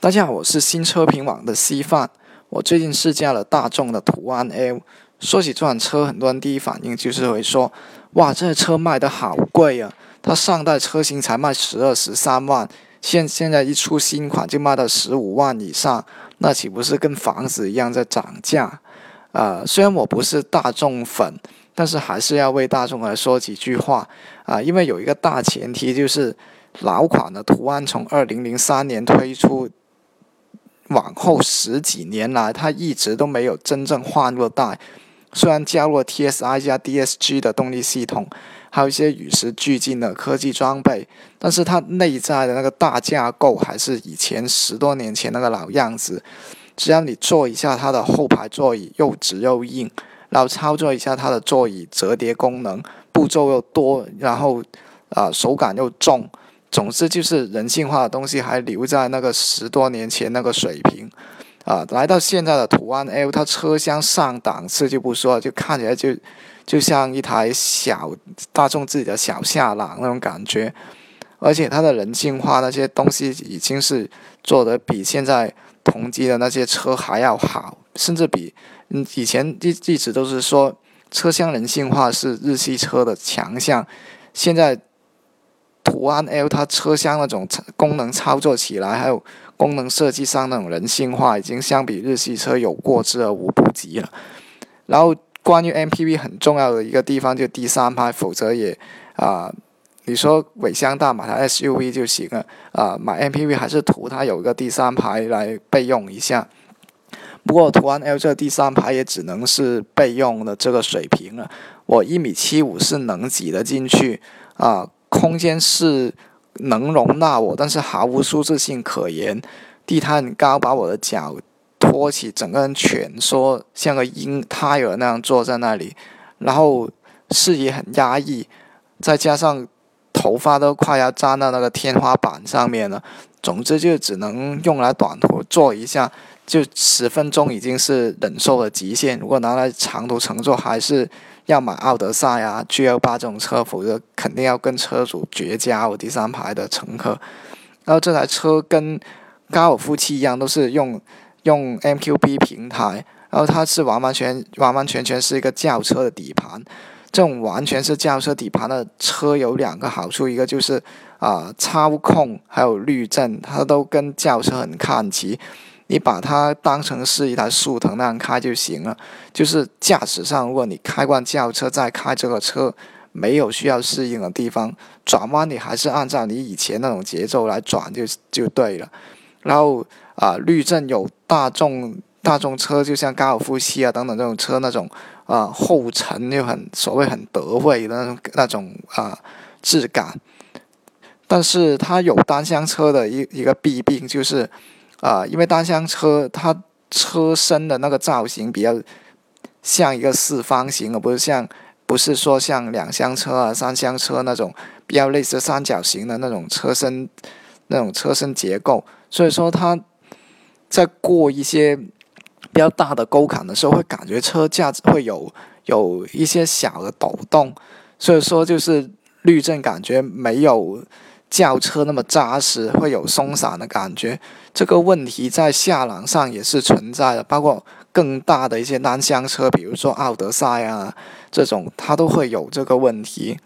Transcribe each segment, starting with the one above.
大家好，我是新车评网的稀饭。我最近试驾了大众的途安 L。说起这款车，很多人第一反应就是会说：“哇，这车卖的好贵啊！它上代车型才卖十二、十三万，现现在一出新款就卖到十五万以上，那岂不是跟房子一样在涨价？”呃，虽然我不是大众粉，但是还是要为大众来说几句话啊，因为有一个大前提就是，老款的途安从二零零三年推出。往后十几年来，它一直都没有真正换过代。虽然加入了 TSI 加 DSG 的动力系统，还有一些与时俱进的科技装备，但是它内在的那个大架构还是以前十多年前那个老样子。只要你坐一下它的后排座椅，又直又硬，然后操作一下它的座椅折叠功能，步骤又多，然后啊手感又重。总之就是人性化的东西还留在那个十多年前那个水平，啊，来到现在的途安 L，它车厢上档次就不说，就看起来就就像一台小大众自己的小夏朗那种感觉，而且它的人性化那些东西已经是做的比现在同级的那些车还要好，甚至比嗯以前一一直都是说车厢人性化是日系车的强项，现在。途安 L 它车厢那种功能操作起来，还有功能设计上那种人性化，已经相比日系车有过之而无不及了。然后关于 MPV 很重要的一个地方就第三排，否则也啊，你说尾箱大买台 SUV 就行了啊，买 MPV 还是图它有个第三排来备用一下。不过途安 L 这第三排也只能是备用的这个水平了，我一米七五是能挤得进去啊。空间是能容纳我，但是毫无舒适性可言。地毯很高，把我的脚托起，整个人蜷缩，像个婴胎儿那样坐在那里。然后视野很压抑，再加上头发都快要粘到那个天花板上面了。总之就只能用来短途坐一下，就十分钟已经是忍受的极限。如果拿来长途乘坐，还是。要买奥德赛啊、G L 八这种车，否则肯定要跟车主绝交。第三排的乘客，然后这台车跟高尔夫七一样，都是用用 M Q B 平台，然后它是完完全完完全全是一个轿车的底盘。这种完全是轿车底盘的车有两个好处，一个就是啊操控还有滤震，它都跟轿车很看齐。你把它当成是一台速腾那样开就行了。就是驾驶上，如果你开惯轿车再开这个车，没有需要适应的地方，转弯你还是按照你以前那种节奏来转就就对了。然后啊，滤震有大众大众车，就像高尔夫七啊等等这种车那种啊后尘又很所谓很得味的那种那种啊质感。但是它有单厢车的一一个弊病就是。啊，因为单厢车它车身的那个造型比较像一个四方形，而不是像不是说像两厢车啊、三厢车那种比较类似三角形的那种车身那种车身结构，所以说它在过一些比较大的沟坎的时候，会感觉车架会有有一些小的抖动，所以说就是滤震感觉没有。轿车那么扎实，会有松散的感觉。这个问题在下朗上也是存在的，包括更大的一些单厢车，比如说奥德赛啊这种，它都会有这个问题。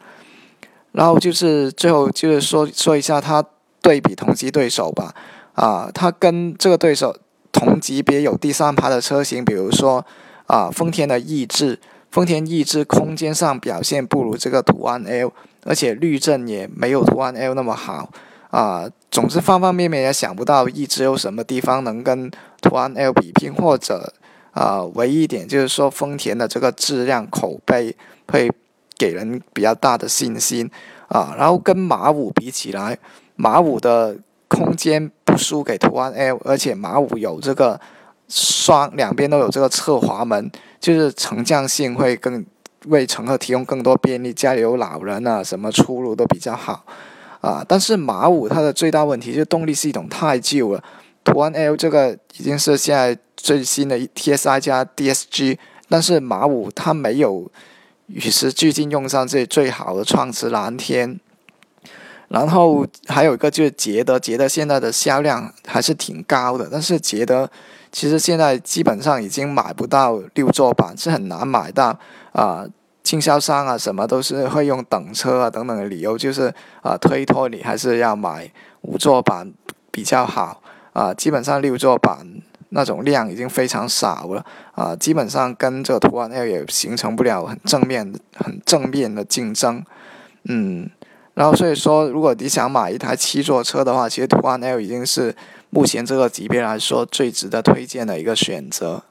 然后就是最后就是说说一下它对比同级对手吧。啊，它跟这个对手同级别有第三排的车型，比如说啊丰田的逸致。丰田逸致空间上表现不如这个途安 L，而且滤震也没有途安 L 那么好啊。总之方方面面也想不到一直有什么地方能跟途安 L 比拼，或者啊，唯一一点就是说丰田的这个质量口碑会给人比较大的信心啊。然后跟马五比起来，马五的空间不输给途安 L，而且马五有这个。双两边都有这个侧滑门，就是乘降性会更为乘客提供更多便利。家里有老人啊，什么出入都比较好啊。但是马五它的最大问题就是动力系统太旧了。途安 L 这个已经是现在最新的 TSI 加 DSG，但是马五它没有与时俱进用上这最好的创驰蓝天。然后还有一个就是捷德，捷德现在的销量还是挺高的，但是捷德其实现在基本上已经买不到六座版，是很难买到啊。经销商啊，什么都是会用等车啊等等的理由，就是啊推脱你还是要买五座版比较好啊。基本上六座版那种量已经非常少了啊，基本上跟这个途安 L 也形成不了很正面、很正面的竞争。嗯，然后所以说，如果你想买一台七座车的话，其实途安 L 已经是目前这个级别来说最值得推荐的一个选择。